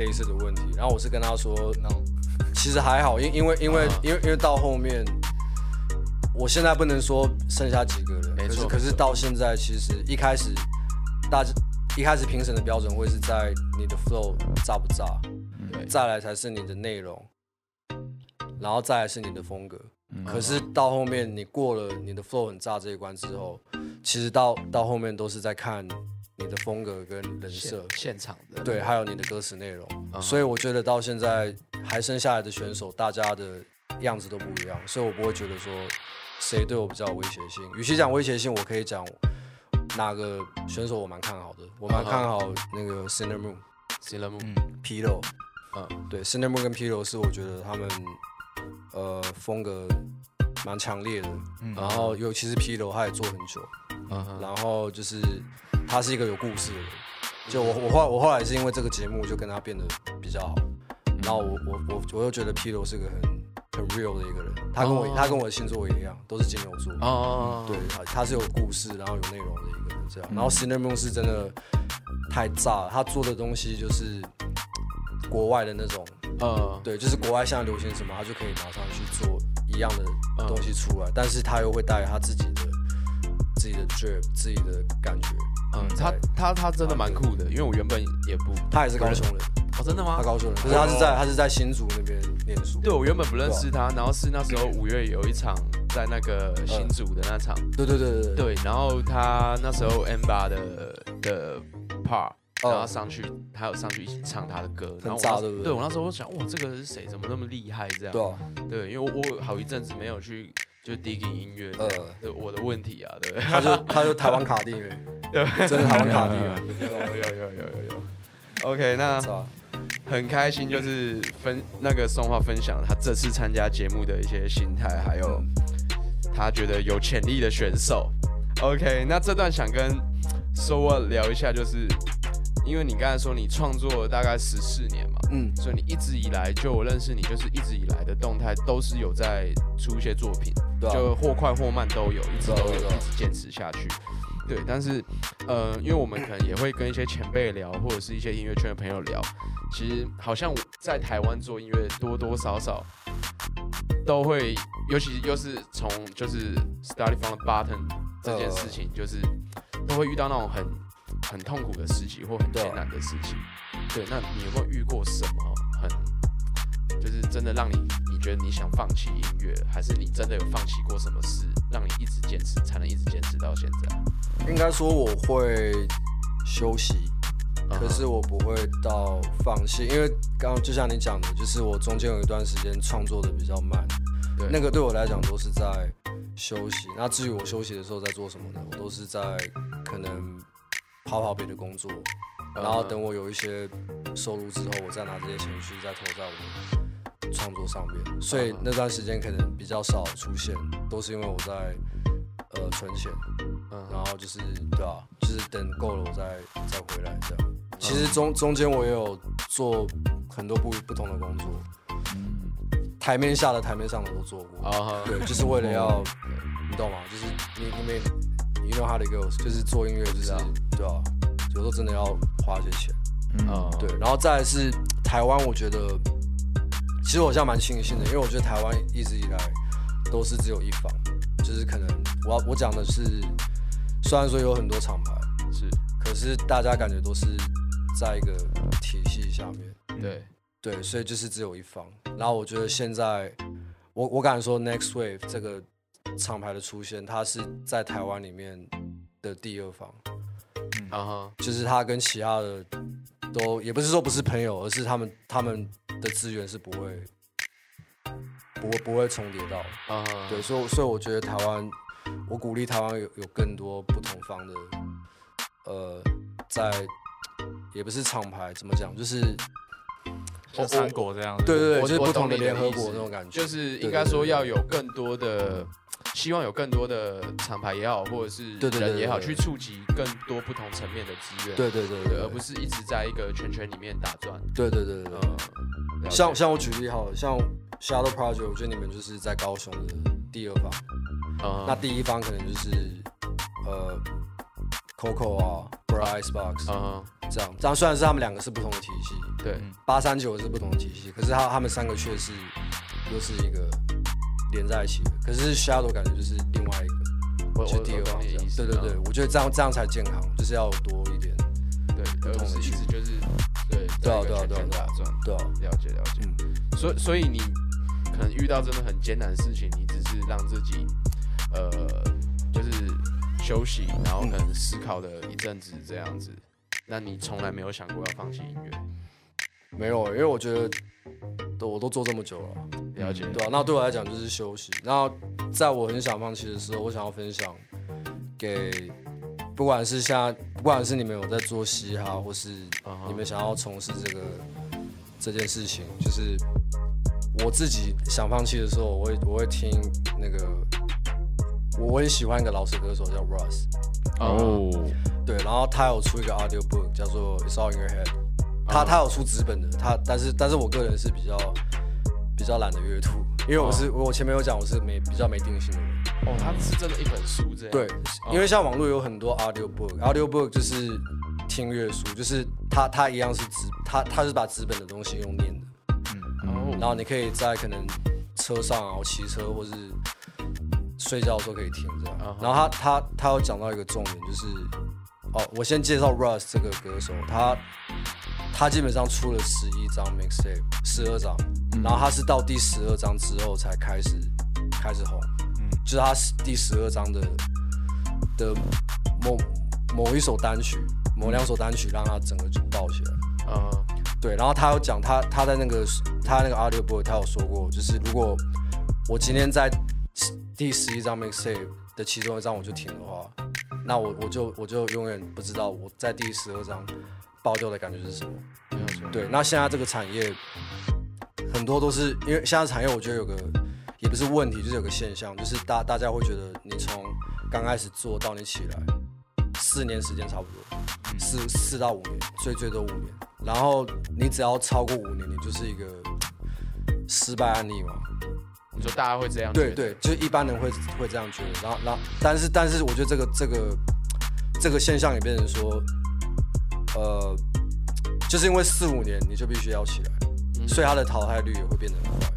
类似的问题，然后我是跟他说，其实还好，因因为因为
啊
因为因为到后面，我现在不能说剩下几个人，
没
错可是到现在，其实一开始大家一开始评审的标准会是在你的 flow 炸不炸，
对
再来才是你的内容，然后再来是你的风格。
嗯
可是到后面你过了你的 flow 很炸这一关之后，其实到到后面都是在看你的风格跟人设
现，场的，
对，还有你的歌词内容。
嗯
所以我觉得到现在还剩下来的选手，大家的样子都不一样，所以我不会觉得说谁对我比较有威胁性。与其讲威胁性，我可以讲哪个选手我蛮看好的，我蛮看好那个 Cinnamon、
，Cinnamon，
嗯。
Pilo。
嗯。
对，Cinnamon 跟 Pilo 是我觉得他们呃风格蛮强烈的，
嗯。
然后尤其是 Pilo 他也做很久，
嗯哼
然后就是他是一个有故事的人。就我我后我后来是因为这个节目就跟他变得比较好，然后我我我我又觉得 Pilo 是个很很 real 的一个人，他跟我、
哦
他跟我的星座也一样，都是金牛座。
哦，
对，他他是有故事，然后有内容的一个人，这样。
嗯
然后 Cinnamon 是真的太炸了，他做的东西就是国外的那种，
嗯，
对，就是国外现在流行什么，他就可以马上去做一样的
嗯
东西出来，但是他又会带他自己的自己的 drip，自己的感觉。
嗯，他他他真的蛮酷的，因为我原本也不，
他也是高雄人，
哦，真的吗？
他？高雄人，可是他是在他是在新竹那边念书。
对，我原本不认识他，然后是那时候五月有一场在那个新竹的那场，
对对对对对，
对，然后他那时候 M 八的的 part，
哦
然后上去，他有上去一起唱他的歌，然后我
对
我那时候我想，哇，这个人是谁？怎么那么厉害？这样，
对啊，
对，因为我我有好一阵子没有去就 digging 音乐
呃
对我的问题啊，对，
他就他就台湾卡地了，<laughs>
对，
真的台湾卡地了，<laughs>
有有有有有有。OK，那
炸。
很开心，就是分那个宋浩分享他这次参加节目的一些心态，还有他觉得有潜力的选手。OK，那这段想跟 So What 聊一下，就是因为你刚才说你创作了大概十四年嘛，
嗯，
所以你一直以来就我认识你，就是一直以来的动态都是有在出一些作品，
对啊，
就或快或慢都有，一直都有，一直坚持下去。对，但是呃，因为我们可能也会跟一些前辈聊，或者是一些音乐圈的朋友聊，其实好像我在台湾做音乐多多少少都会，尤其又是从就是 starting from the bottom 这件事情，就是都会遇到那种很很痛苦的事情或很艰难的事情。对，那你有没有遇过什么很？就是真的让你你觉得你想放弃音乐，还是你真的有放弃过什么事，让你一直坚持，才能一直坚持到现在？
应该说我会休息，可是我不会到放弃，因为刚刚就像你讲的，就是我中间有一段时间创作的比较慢，
对
那个对我来讲都是在休息。那至于我休息的时候在做什么呢？我都是在可能跑跑别的工作，
嗯
然后等我有一些收入之后，我再拿这些情绪再投在我的创作上面。所以
嗯
那段时间可能比较少出现，都是因为我在呃存钱。
嗯
然后就是对啊，就是等够了我再再回来这样。其实中中间我也有做很多不不同的工作，台面下的、台面上的都做过。对，就是为了要，你懂吗？就是你你们你 know how to go，就是做音乐，就是对啊，有时候真的要花一些钱。
嗯，
对，然后再来是台湾，我觉得其实我现在蛮庆幸的，因为我觉得台湾一直以来都是只有一方，就是可能我要我讲的是，虽然说有很多厂牌，
是，
可是大家感觉都是在一个体系下面，
对，
对，所以就是只有一方。然后我觉得现在，我我敢说，Next Wave 这个厂牌的出现，它是在台湾里面的第二方，
啊哈，
就是它跟其他的都也不是说不是朋友，而是他们他们的资源是不会不会不会重叠到的。
啊哈，
对，所以所以我觉得台湾，我鼓励台湾有有更多不同方的，呃，在也不是厂牌怎么讲，就是
像三国这样子。
对对对，
我
就是不同的联合国那种感觉，
就是应该说要有更多的，希望有更多的厂牌也好，或者是
对对对
人也好，
对
去触及更多不同层面的资源，
对对对
对，
对，
而不是一直在一个圈圈里面打转。
对对对对对。
嗯，
像像我举例好了，像 Shadow Project，我觉得你们就是在高雄的第二方，
嗯。
那第一方可能就是呃 Coco 啊 b r i Icebox
嗯。
这样，这样虽然是他们两个是不同的体系，
对，
八三九是不同的体系，可是他他们三个却是又是一个连在一起的。可是 Shadow 感觉就是另外一个，
我我
就第二方。对对对，
嗯
我觉得这样这样才健康，就是要多一点，
对，而不是一直就是对
对对啊对啊对啊
圈打转。
对啊，
了解了解。
嗯，
所以所以你可能遇到真的很艰难的事情，你只是让自己呃就是休息，然后可能思考了一阵子这样子。那你从来没有想过要放弃音乐？
没有，因为我觉得都我都做这么久了。
了解，
对啊，那对我来讲就是休息。那在我很想放弃的时候，我想要分享给不管是现在，不管是你们有在做嘻哈，或是你们想要从事这个这件事情，就是我自己想放弃的时候，我会我会听那个，我我也喜欢一个老式歌手叫 Russ，
哦，
对，然后他有出一个 audio book 叫做 It's All in Your Head，他他有出纸本的，他但是但是我个人是比较比较懒得阅读，因为我是、我前面有讲我是没比较没定性的人，
哦，它是真的一本书这样。
对，
哦
因为像网络有很多 audio book，audio book 就是听乐书，就是它它一样是纸，它它是把纸本的东西用念的，
哦，
然后你可以在可能车上啊、骑车或是睡觉的时候可以听这样。然后他他他有讲到一个重点，就是哦，我先介绍 Russ 这个歌手，他他基本上出了十一张 mixtape，十二张，然后他是到第十二张之后才开始开始红，嗯。就是他是第十二张的的某某一首单曲，某两首单曲让他整个就爆起来。
嗯。
对，然后他有讲他他在那个他那个 audio book 他有说过，就是如果我今天在第十一张 mixtape 的其中一张我就停的话，那我我就我就永远不知道我在第十二张爆掉的感觉是什么。对，那现在这个产业很多都是因为现在产业，我觉得有个也不是问题，就是有个现象，就是大大家会觉得你从刚开始做到你起来，四年时间差不多，四四到五年，最最多五年。然后你只要超过五年，你就是一个失败案例嘛。
你说大家会这样？
对对，就是一般人会会这样觉得。然后，然后，但是但是，我觉得这个这个这个现象也变成说，呃，就是因为四五年你就必须要起来，
嗯
所以它的淘汰率也会变得很快。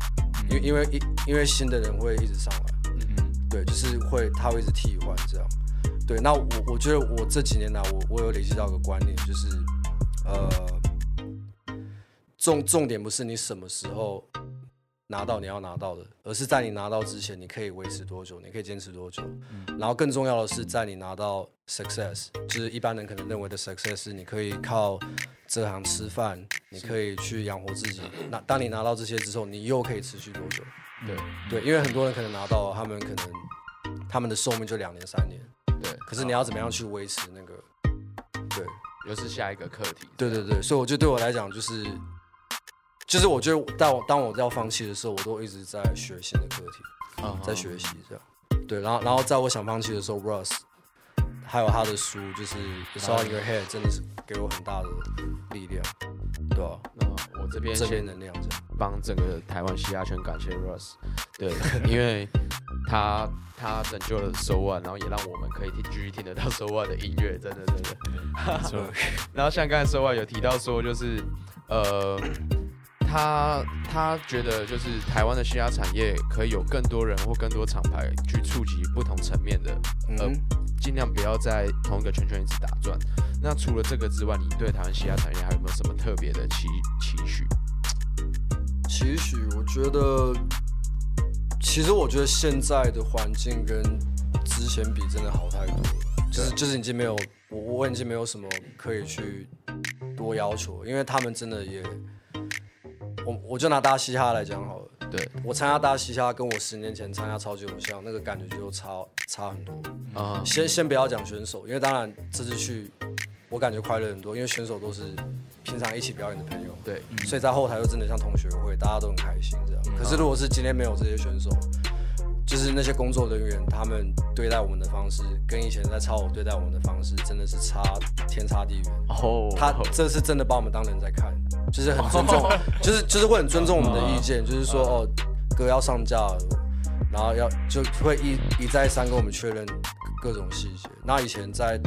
因为因为因因为新的人会一直上来，
嗯
对，就是会他会一直替换这样。对，那我我觉得我这几年来，我我有累积到一个观念，就是呃，重重点不是你什么时候拿到你要拿到的，而是在你拿到之前，你可以维持多久，你可以坚持多久。然后更重要的是，在你拿到 success，就是一般人可能认为的 success，是你可以靠这行吃饭，你可以去养活自己。那当你拿到这些之后，你又可以持续多久？
对
对，因为很多人可能拿到，他们可能他们的寿命就两年三年，
对，
可是你要怎么样去维持那个？对
又是下一个课题。
对对对，所以我觉得对我来讲就是。就是我觉得，当我当我要放弃的时候，我都一直在学新的课题，
嗯
在学习这样。对，然后然后在我想放弃的时候，Russ 还有他的书，就是《It's All Your Head》，真的是给我很大的力量，对吧、
那我这边
正面
先
能量这样。
帮整个台湾嘻哈圈感谢 Russ，对，因为他他拯救了 So What，然后也让我们可以听继续听得到 So What 的音乐，真的真的。
没错，<laughs>
然后像刚才 So What 有提到说，就是呃，他他觉得就是台湾的嘻哈产业可以有更多人或更多厂牌去触及不同层面的，呃
嗯，
尽量不要在同一个圈圈一直打转。那除了这个之外，你对台湾嘻哈产业还有没有什么特别的期期许？
期许，我觉得，其实我觉得现在的环境跟之前比真的好太多了，就是就是已经没有我我已经没有什么可以去多要求，因为他们真的也，我我就拿大嘻哈来讲好了，
对，
我参加大嘻哈跟我十年前参加超级偶像那个感觉就差差很多。
啊、
先先不要讲选手，因为当然这次去我感觉快乐很多，因为选手都是平常一起表演的朋友。
对，
所以在后台就真的像同学会，大家都很开心这样。可是如果是今天没有这些选手，就是那些工作人员，他们对待我们的方式，跟以前在超偶对待我们的方式，真的是差天差地远。
哦，
他这是真的把我们当人在看，就是很尊重，<laughs> 就是就是会很尊重我们的意见，就是说哦，歌要上架了，然后要就会一一再三跟我们确认各种细节。那以前在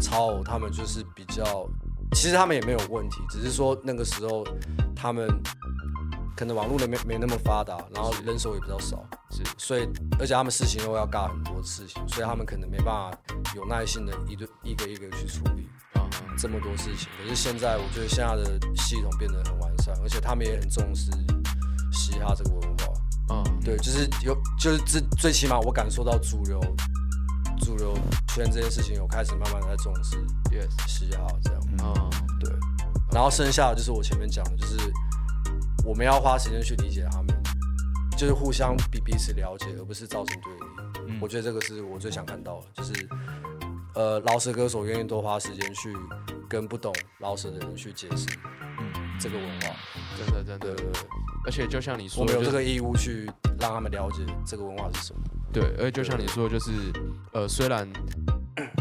超偶，他们就是比较，其实他们也没有问题，只是说那个时候他们可能网络没没那么发达，然后人手也比较少，
是
所以而且他们事情又要尬很多事情，所以他们可能没办法有耐心的一对一个一个去处理。
啊
这么多事情。可是现在，我觉得现在的系统变得很完善，而且他们也很重视嘻哈这个文化。
嗯
对，就是有，就是最最起码我感受到主流主流圈这件事情有开始慢慢的在重视
，yes，
嘻哈这样。
嗯
对，然后剩下的就是我前面讲的，就是我们要花时间去理解他们，就是互相比彼此了解，而不是造成对立。
嗯
我觉得这个是我最想看到的，就是呃，饶舌歌手愿意多花时间去跟不懂饶舌的人去解释
嗯
这个文化。
真的真的而且就像你说的，
我们有这个义务去让他们了解这个文化是什么。
对，而且就像你说，就是呃，虽然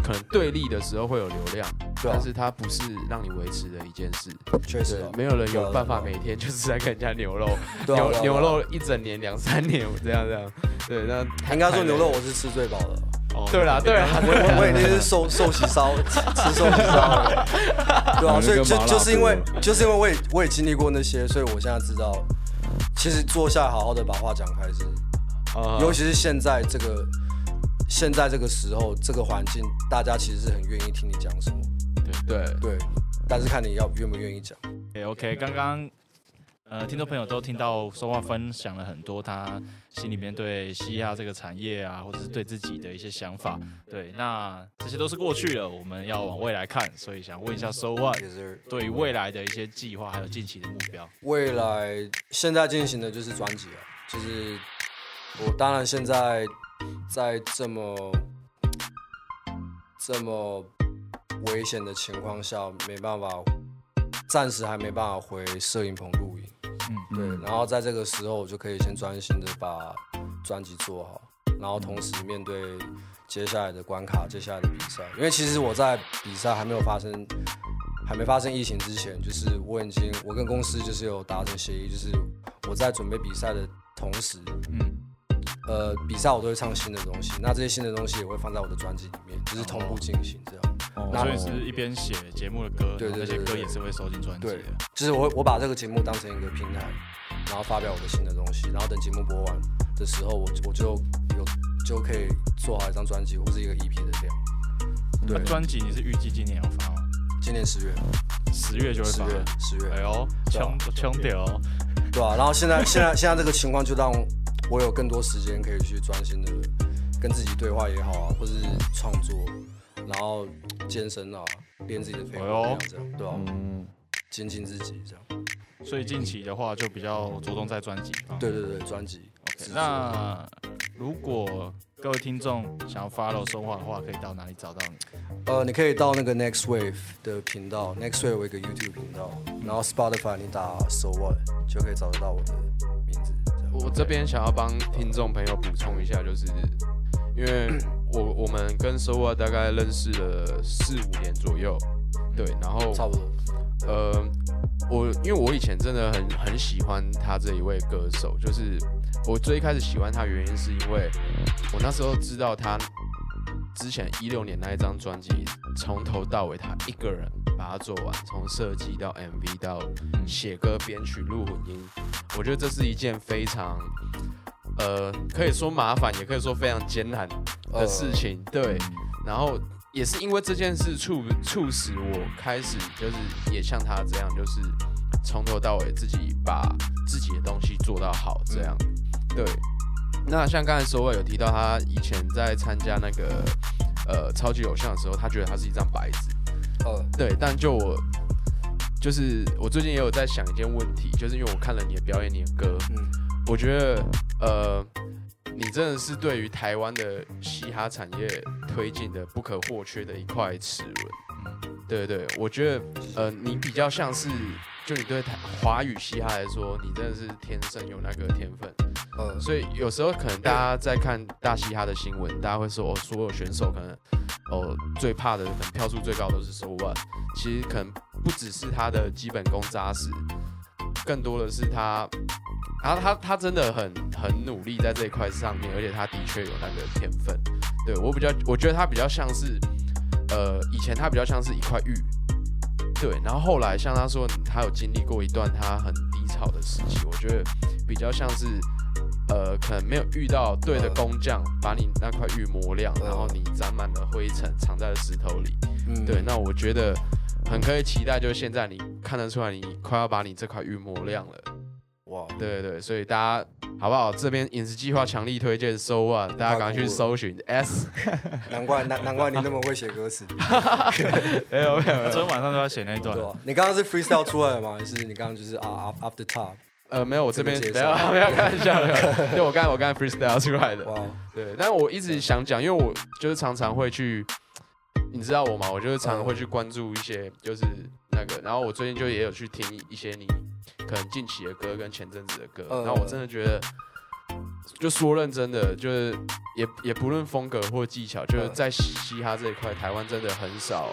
可能对立的时候会有流量，
对啊
但是它不是让你维持的一件事。
确实啊，，
没有人有办法每天就是在跟人家牛肉，<laughs>
对啊对啊
牛牛肉一整年两三年这样这样。对，那
应该说牛肉我是吃最饱的。
哦
对啦对啦，
我我我已经是寿寿喜烧吃吃寿喜烧。了，对啊，<laughs> 所以就就是因为 <laughs> 就是因为我也我也经历过那些，所以我现在知道，其实坐下来好好的把话讲开是，
啊。
尤其是现在这个现在这个时候这个环境，大家其实是很愿意听你讲什么，
对
对，但是看你要愿不愿意讲。
也 OK，刚刚呃，听众朋友都听到说话分享了很多他心里面对嘻哈这个产业啊，或者是对自己的一些想法。对，那这些都是过去了，我们要往未来看，所以想问一下 So What
也是
对于未来的一些计划，还有近期的目标。
未来现在进行的就是专辑了，就是我当然现在在这么这么危险的情况下，没办法，暂时还没办法回摄影棚录影。
嗯，
对，然后在这个时候，我就可以先专心的把专辑做好，然后同时面对接下来的关卡、接下来的比赛。因为其实我在比赛还没有发生、还没发生疫情之前，就是我已经我跟公司就是有达成协议，就是我在准备比赛的同时，
嗯，
呃，比赛我都会唱新的东西，那这些新的东西也会放在我的专辑里面，就是同步进行这样。哦
所以是一边写节目的歌，
对
然后那些歌
对对对
也是会收进专辑
对
的。，
就是我我把这个节目当成一个平台，然后发表我的新的东西，然后等节目播完的时候，我我就有就可以做好一张专辑或是一个 EP 的量。对
那，专辑你是预计今年要发吗？
今年十月，
十月就会发。
十月，十月
哎，呦，
对啊
冲冲掉哦！
对啊、然后现在现在现在这个情况就让我有更多时间可以去专心的跟自己对话也好啊，或是创作，然后健身啊，练自己的肺活量这样，对吧、
嗯，
精进自己这样。
所以近期的话就比较着重在专辑。
对对对，专辑。
OK，那如果各位听众想要 follow 说话的话，可以到哪里找到你？
呃，你可以到那个 Next Wave 的频道，Next Wave 有一个 YouTube 频道，然后 Spotify 你打 So What 就可以找得到我的名字。
我这边想要帮听众朋友补充一下，就是因为 <coughs> 我我们跟 s o a 大概认识了四五年左右，对，然后
差不多。
呃，我因为我以前真的很很喜欢他这一位歌手，就是我最一开始喜欢他原因是因为我那时候知道他之前一六年那一张专辑从头到尾他一个人把它做完，从设计到 MV 到写歌、编曲、录混音，我觉得这是一件非常呃可以说麻烦，也可以说非常艰难的事情，对。然后也是因为这件事促促使我开始就是也像他这样，就是从头到尾自己把自己的东西做到好，这样。对。那像刚才所伟有提到，他以前在参加那个呃超级偶像的时候，他觉得他是一张白纸。
呃，
对，但就我就是我最近也有在想一件问题，就是因为我看了你的表演，你的歌，
嗯，
我觉得呃，你真的是对于台湾的嘻哈产业推进的不可或缺的一块齿轮。对对，我觉得呃，你比较像是，就你对台华语嘻哈来说，你真的是天生有那个天分。
呃，
所以有时候可能大家在看大嘻哈的新闻，大家会说哦，所有选手可能哦最怕的可能票数最高都是 So What，其实可能不只是他的基本功扎实，更多的是他，然后他他真的很很努力在这一块上面，而且他的确有那个天分。对我比较，我觉得他比较像是，呃，以前他比较像是一块玉。对，然后后来像他说，他有经历过一段他很低潮的时期，我觉得比较像是，呃，可能没有遇到对的工匠，把你那块玉磨亮，然后你沾满了灰尘，藏在了石头里。
嗯
对，那我觉得很可以期待，就是现在你看得出来，你快要把你这块玉磨亮了。
哇，
对对对，所以大家好不好？这边饮食计划强力推荐，So What，大家赶快去搜寻 S。<laughs>
难怪难难怪你那么会写歌词，<laughs>
没有没有，
昨天晚上都要写那一段？
你刚刚是 freestyle 出来的吗？还是你刚刚就是啊 the top？
呃，没有，我这边没有 <laughs> 没有开玩笑的，就 <laughs> 我刚才我刚才 freestyle 出来的。
哇，
对，但我一直想讲，因为我就是常常会去，你知道我吗？我就是常常会去关注一些就是那个，然后我最近就也有去听一些你可能近期的歌跟前阵子的歌，
嗯
然后我真的觉得，就说认真的，就是也也不论风格或技巧，就是
嗯。
在嘻哈这一块，台湾真的很少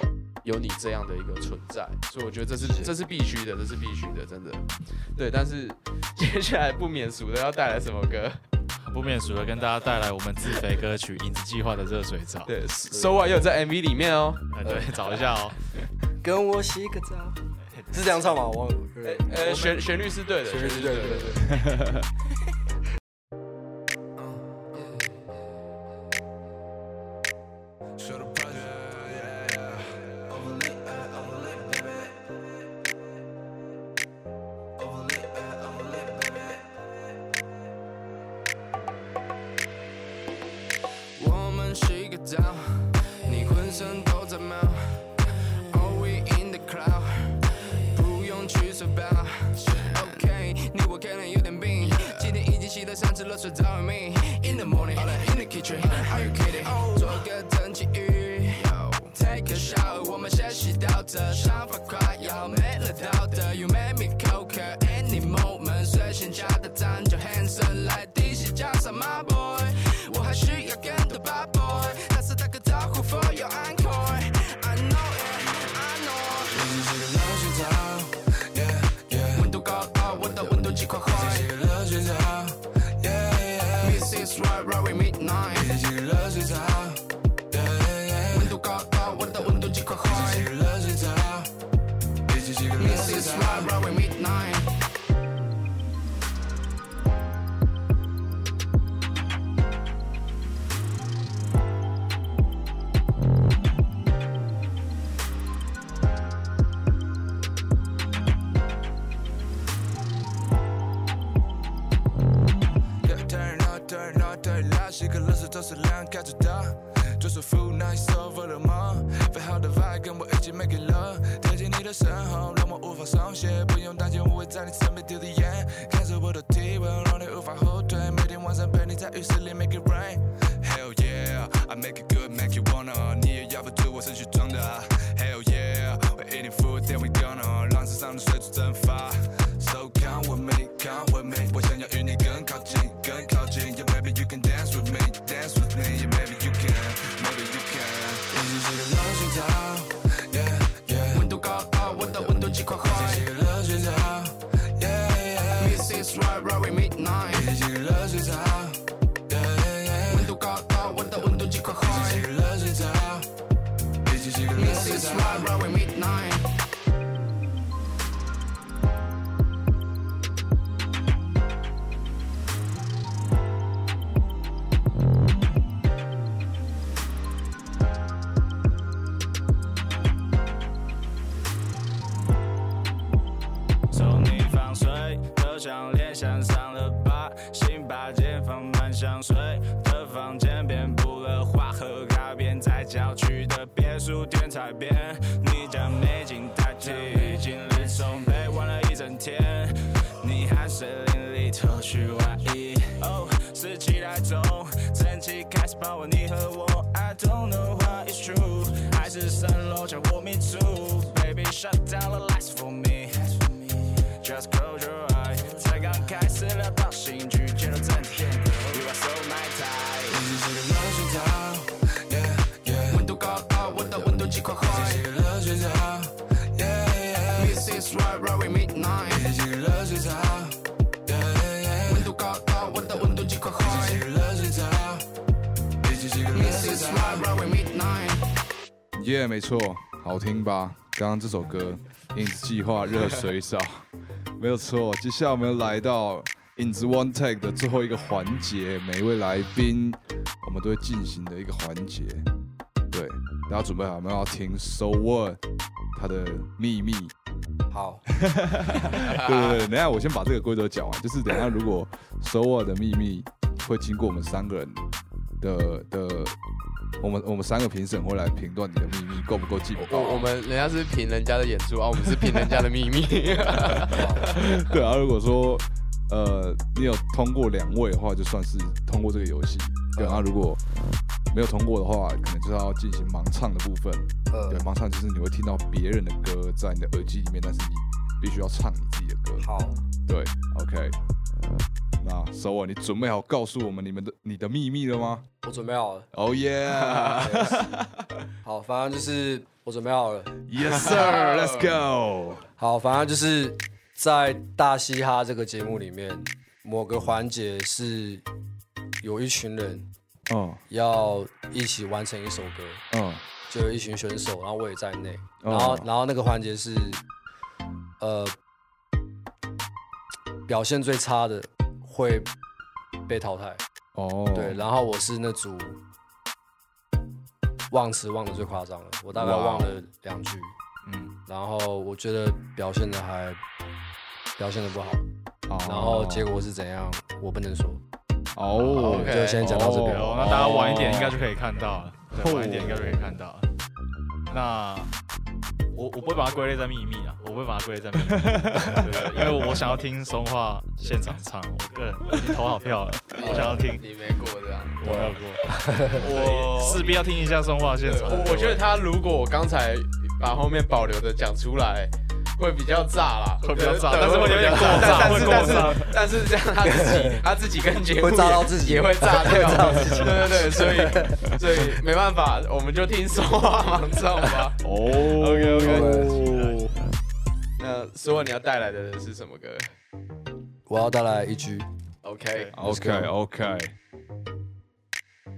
有你这样的一个存在，所以我觉得这是这是必须的，这是必须的，真的。对，但是接下来不免俗的要带来什么歌？<laughs>
不免俗的跟大家带来我们自肥歌曲《影子计划》的热水澡。
对，So 也有在 MV 里面哦。
哎，对，找一下哦。<laughs>
跟我洗个澡，<laughs> 是这样唱吗？我
呃，旋旋律是对的，
旋律是对的，对对对。
已经是个热水澡。This is right right with midnight。
true，还是蜃楼将我迷住，Baby shut down the lights for me。Just close your eyes，才刚开始聊到新剧，接着整天，You are so my type。
已经是个热水澡，Yeah yeah。温度高高，我的温度计快快。已经是个热水澡，Yeah yeah。This is right right with midnight。已经是个热水澡，Yeah yeah。温度高高，我的温度计快快。已经是个热水澡，已经是个热水澡。
耶、没错，好听吧？刚刚这首歌《影子计划热水澡》，<laughs> 没有错。接下来我们来到影子 One Take 的最后一个环节，每一位来宾我们都会进行的一个环节。对，大家准备好，我们要听 So What 它的秘密。
好，<laughs>
对对对，等下我先把这个规则讲完，就是等一下如果 So What 的秘密会经过我们三个人的的，我们我们三个评审会来评断你的秘密够不够劲爆。
我我们人家是评人家的演出啊，我们是评人家的秘密。<laughs>
对啊，如果说呃你有通过两位的话，就算是通过这个游戏。对啊，如果没有通过的话，可能就是要进行盲唱的部分。
呃
对，，盲唱就是你会听到别人的歌在你的耳机里面，但是你必须要唱你自己的歌。
好，
对，OK。那 So 啊，你准备好告诉我们你们的你的秘密了吗
我准备好了。
？Oh yeah, <laughs>
好，反正就是我准备好了。
yes sir, let's go。
好，反正就是在大嘻哈这个节目里面，某个环节是有一群人
嗯
要一起完成一首歌，
嗯
就有一群选手，然后我也在内。
哦
然后，然后那个环节是，呃，表现最差的会被淘汰。
哦，
对，然后我是那组忘词忘的最夸张了，我大概忘了两句，
嗯，
然后我觉得表现的还表现的不好，
哦
然后结果是怎样，我不能说。
哦
就先讲到这边
哦，那大家晚一点应该就可以看到了，对，晚一点应该就可以看到了。那我我不会把它归类在秘密啊，我不会把它归类在秘密，<laughs> 因为我想要听松化现场唱，我个人我已经投好票了，我想要听，
你没过这样。
我没有过，我势必要听一下松化现场。
我我觉得他如果我刚才把后面保留的讲出来，会比较炸啦，
会比较炸但是会有点过炸
但是但是但是这样他自己 <laughs> 他自己跟节目
会炸到自己
也会炸掉，对对对，所以所以没办法，我们就听说话盲唱吧。
哦
OK，OK 那说完你要带来的是什么歌
我要带来一句
，？OK，OK
OK，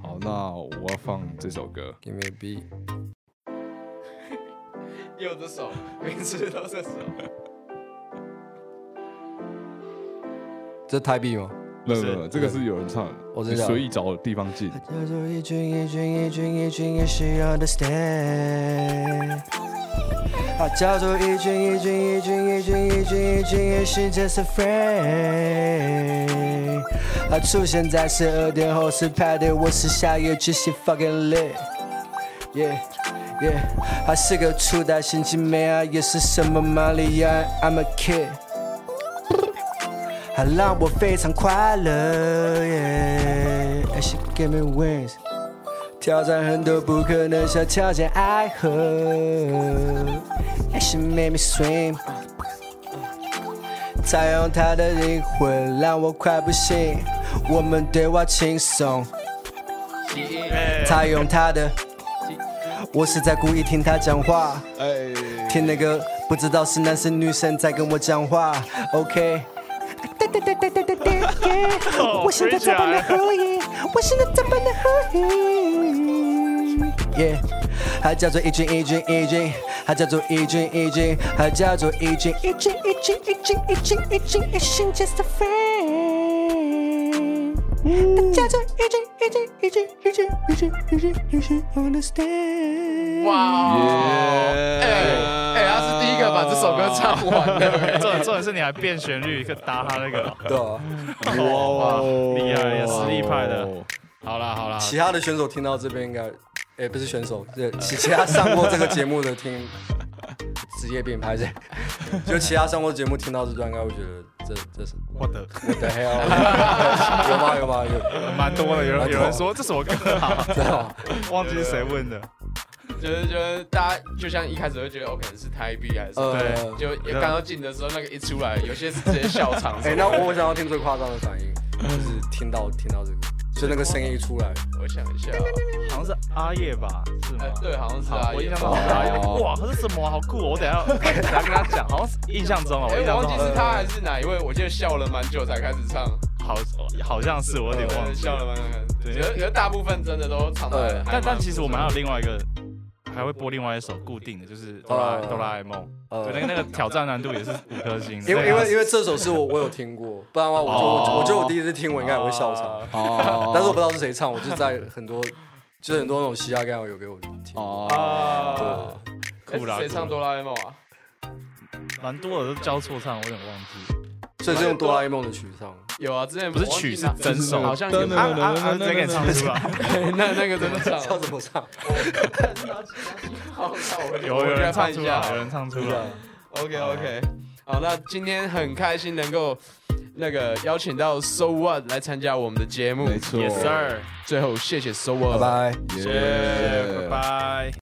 好，那我要放这首歌。
Give me a beat。
又这首，每次都是手。
这是台币吗？
没有没有，这个是有人唱的，
我知道
随意找地方进。
叫做一群一群一群一群也需要 understand。它叫做一群一群一群一群一群一群也是 just a friend。啊，出现在十二点后是派对，我是夏夜之星 fucking lit。Yeah yeah，还是个初代心情美啊，也是什么玛丽亚，I'm a kid。还让我非常快乐，yeah。She give me wings，挑战很多不可能，小条件爱河。She made me swim，采用她的灵魂让我快不行。我们对话轻松，她用她的，我是在故意听他讲话，
哎，
听那个不知道是男生女生在跟我讲话，OK。对对对对对对对
哦
我现在这般的合影，我现在这般的合影。耶，它叫做一斤一斤一斤，它叫做一斤一斤，它叫做一斤一斤一斤一斤一斤一斤一斤 just a friend。它叫做一斤一斤一斤一斤一斤一斤一斤 understand。
哇。哦，哎哎，他是第一个把这首歌唱完 <laughs> 的，
重点重点是你还变旋律，可搭他那个，
对啊，
哇，厉害，呀实力派的。好啦好啦，
其他的选手听到这边应该，哎、不是选手，对，其其他上过这个节目的听职业病拍这，就其他上过节目听到这段，应该会觉得这这是
我的
what the hell？<laughs> 有吗？有吗？有，
蛮多的，有人有人说这什么歌啊？
真？
忘记是谁问的。
就是就是大家就像一开始会觉得，哦，可能是台币还是什么，
呃，
就也刚刚进的时候，那个一出来，有些是直接笑场。
哎、那我我想要听最夸张的反应，就是听到听到这个，就那个声音一出来，
我想一下，
好像是阿叶吧？是吗
哎？，对，好像是阿
叶我印象中是阿叶。哇，这是什么啊？好酷哦！我等下等下跟他讲，好像是印象中哦，我
忘记是他还是哪一位，我记得笑了蛮久才开始唱，
好好像是，我有点忘记了。
笑了蛮久。
对
觉得觉得大部分真的都唱的
对，
但但其实我们还有另外一个，还会播另外一首固定的，就是哆啦
哦
哆啦 A 梦。
呃
对，那个那个挑战难度也是五颗星。
因为因为因
为
为这首是我我有听过，不然的话我就、
哦
我我觉得我第一次听我应该也会笑场，
哦 <laughs>
但是我不知道是谁唱，我就在很多就是很多那种嘻哈刚好有给我听。
哦，
对，
酷啦
哎谁唱哆啦 A 梦啊？
蛮多的都交错唱，我有点忘记。
所以是用哆啦 A 梦的曲唱。
有啊，之前
不是曲是
哪
真手
好像有
啊啊啊！直接给你唱出来。<laughs>
那那个怎么唱？
叫怎么唱？
有有人唱出
一下
来，有人唱出来。
OK OK，好，那今天很开心能够那个邀请到 So What 来参加我们的节目。
没错
Yes sir，
最后谢谢 So What，
拜拜。
耶
谢谢，拜拜。